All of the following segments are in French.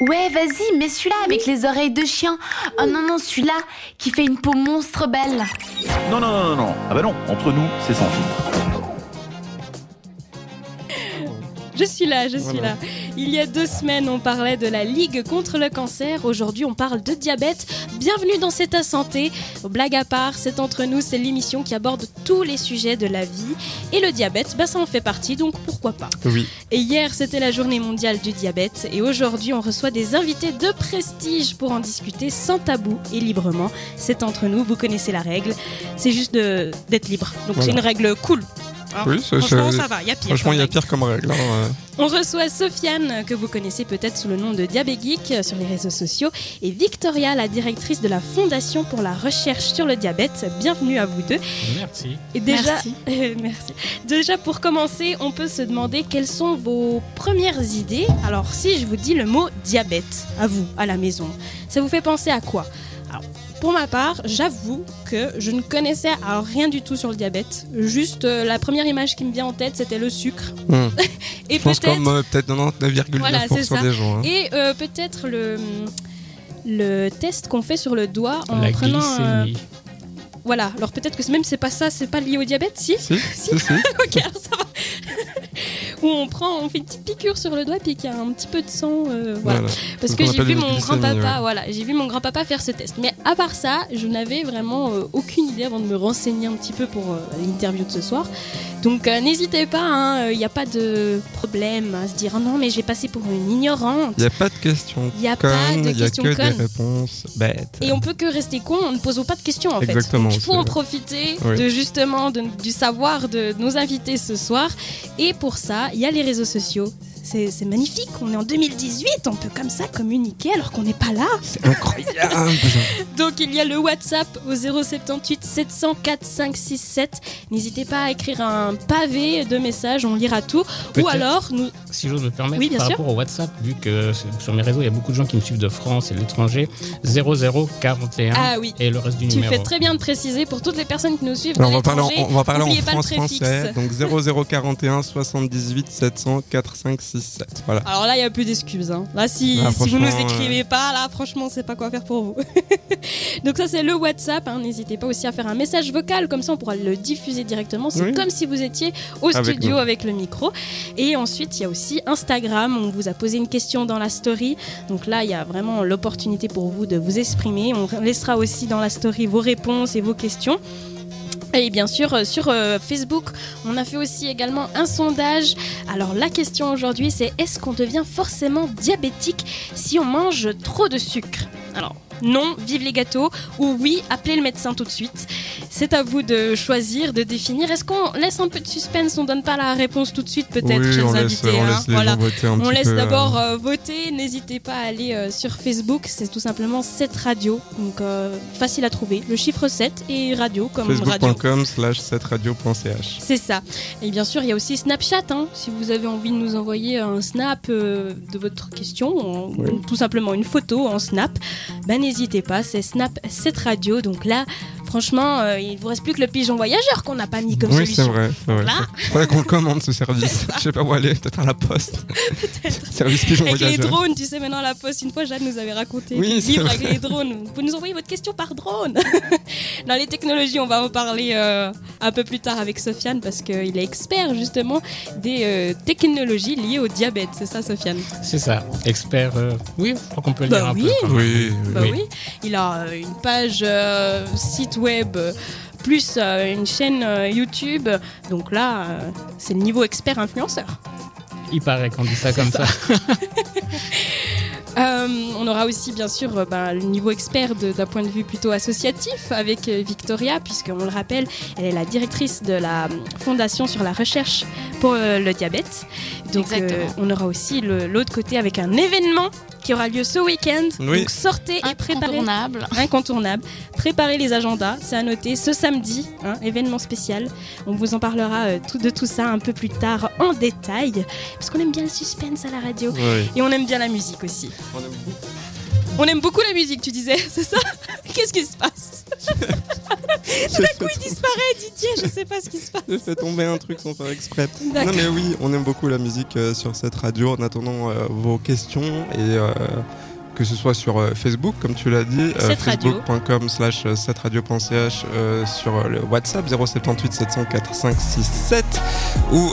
Ouais, vas-y, mets celui-là avec les oreilles de chien. Oh non, non, celui-là qui fait une peau monstre belle. Non, non, non, non, non. Ah bah non, entre nous, c'est sans filtre. Je suis là, je suis Voilà. là. Il y a deux semaines, on parlait de la Ligue contre le cancer. Aujourd'hui, on parle de diabète. Bienvenue dans C'est ta santé. Blague à part, c'est entre nous, c'est l'émission qui aborde tous les sujets de la vie. Et le diabète, bah, ça en fait partie, donc pourquoi pas. Oui. Et hier, c'était la journée mondiale du diabète. Et aujourd'hui, on reçoit des invités de prestige pour en discuter sans tabou et librement. C'est entre nous, vous connaissez la règle. C'est juste de- d'être libre. Donc c'est une règle cool. Oui, ça- Franchement, ça- ça va, il y a pire. Franchement, il y a pire comme règle. hein. On reçoit Sofiane, que vous connaissez peut-être sous le nom de Diabégeek euh, sur les réseaux sociaux, et Victoria, la directrice de la Fondation pour la recherche sur le diabète. Bienvenue à vous deux. Merci. Et déjà, Merci. merci. Déjà, pour commencer, on peut se demander quelles sont vos premières idées. Alors, si je vous dis le mot diabète, à vous, à la maison, ça vous fait penser à quoi? Alors, pour ma part, j'avoue que je ne connaissais rien du tout sur le diabète. Juste, euh, la première image qui me vient en tête, c'était le sucre. Hmm. Et Je pense peut-être comme euh, peut-être 99,9% Voilà, des gens. hein. Et euh, peut-être le, le test qu'on fait sur le doigt en la prenant. euh, glycémie. voilà, alors peut-être que même c'est pas ça, c'est pas lié au diabète, si Si, si, si. Ok, alors ça va. Où on prend, on fait une petite piqûre sur le doigt puis qu'il y a un petit peu de sang, euh, voilà. Voilà. Parce Ce que j'ai vu mon grand-papa, ouais. voilà, j'ai vu mon grand-papa faire ce test. Mais à part ça, je n'avais vraiment euh, aucune idée avant de me renseigner un petit peu pour euh, l'interview de ce soir. Donc n'hésitez pas, il n'y a pas de problème à se dire oh non mais je vais passer pour une ignorante. Il n'y a pas de questions Il n'y a pas de questions que des réponses bêtes. Et on peut que rester con en ne posant pas de questions en Exactement, fait. Donc, il faut en profiter Oui. de justement de- du savoir de nos invités ce soir. Et pour ça, y a les réseaux sociaux. C'est magnifique, on est en 2018, on peut comme ça communiquer alors qu'on n'est pas là. C'est incroyable. Donc il y a le WhatsApp au 078 704 567. N'hésitez pas à écrire un pavé de messages, on lira tout. Ou alors, nous... Si j'ose me permettre, Oui, bien par sûr. rapport au WhatsApp, vu que sur mes réseaux, il y a beaucoup de gens qui me suivent de France et de l'étranger, 0041 Ah oui, et le reste du tu numéro. fais très bien de préciser pour toutes les personnes qui nous suivent. Alors, de on va parler en, l'étranger, on va parler en France français. Donc 0041 78 700 4567. Voilà. Alors là, il n'y a plus d'excuses. hein. Là, si, Ah, si vous nous franchement, écrivez pas, là, franchement, c'est pas quoi faire pour vous. Donc ça, c'est le WhatsApp. hein. N'hésitez pas aussi à faire un message vocal, comme ça, on pourra le diffuser directement. C'est Oui. comme si vous étiez au Avec studio nous. avec le micro. Et ensuite, il y a aussi Instagram. On vous a posé une question dans la story. Donc là, il y a vraiment l'opportunité pour vous de vous exprimer. On laissera aussi dans la story vos réponses et vos questions. Et bien sûr, euh, sur euh, Facebook, on a fait aussi également un sondage. Alors la question aujourd'hui, c'est est-ce qu'on devient forcément diabétique si on mange trop de sucre? Alors non, vive les gâteaux, ou oui, appelez le médecin tout de suite. C'est à vous de choisir, de définir. Est-ce qu'on laisse un peu de suspense On donne pas la réponse tout de suite, peut-être, oui, chers on laisse, invités. on hein laisse les Voilà. gens voter un On petit laisse peu. d'abord euh, voter. N'hésitez pas à aller euh, sur Facebook. C'est tout simplement 7 radio. Donc euh, facile à trouver. Le chiffre 7 et radio comme. Facebook.com slash 7radio.ch. C'est ça. Et bien sûr, il y a aussi Snapchat. hein. Si vous avez envie de nous envoyer un snap de votre question, en- Oui. ou tout simplement une photo en snap, ben n'hésitez pas. C'est Snap 7 radio. Donc là, franchement, euh, il vous reste plus que le pigeon voyageur qu'on n'a pas mis comme Oui, c'est solution. vrai. c'est vrai. Là. Faudrait qu'on le commande ce service. Je sais pas où aller, peut-être à la poste. Service pigeon Avec les drones, tu sais, maintenant la poste, une fois, Jade nous avait raconté Oui, c'est avec les drones. Vous pouvez nous envoyer votre question par drone. Dans les technologies, on va en parler euh, un peu plus tard avec Sofiane parce qu'il est expert justement des euh, technologies liées au diabète. C'est ça, Sofiane? C'est ça, expert. euh, Oui, je crois qu'on peut le Bah dire un oui. peu. Oui, oui. Bah oui. Il a euh, une page euh, site web. Plus euh, une chaîne euh, YouTube. Donc là, euh, c'est le niveau expert influenceur. Il paraît qu'on dit ça comme ça. ça. Euh, on aura aussi bien sûr euh, ben, le niveau expert d'un point de vue plutôt associatif avec euh, Victoria, puisqu'on le rappelle, elle est la directrice de la Fondation sur la recherche pour euh, le diabète. Donc euh, on aura aussi l'autre côté avec un événement qui aura lieu ce week-end. Oui. Donc sortez et préparez. Incontournable. Incontournable. Préparez les agendas, c'est à noter ce samedi, hein, événement spécial. On vous en parlera euh, tout, de tout ça un peu plus tard en détail, parce qu'on aime bien le suspense à la radio Oui. et on aime bien la musique aussi. On aime beaucoup. On aime beaucoup la musique, tu disais, c'est ça? Qu'est-ce qui se passe? D'un coup, il disparaît, Didier, je sais pas ce qui se passe. J'ai fait tomber un truc sans faire exprès. Non mais oui, on aime beaucoup la musique euh, sur cette radio. En attendant euh, vos questions et euh, que ce soit sur Facebook comme tu l'as dit, facebook.com slash setradio.ch sur le WhatsApp 078 704 567 ou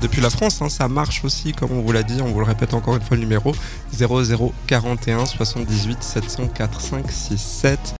depuis la France, hein, ça marche aussi comme on vous l'a dit, on vous le répète encore une fois le numéro 0041 78 704 567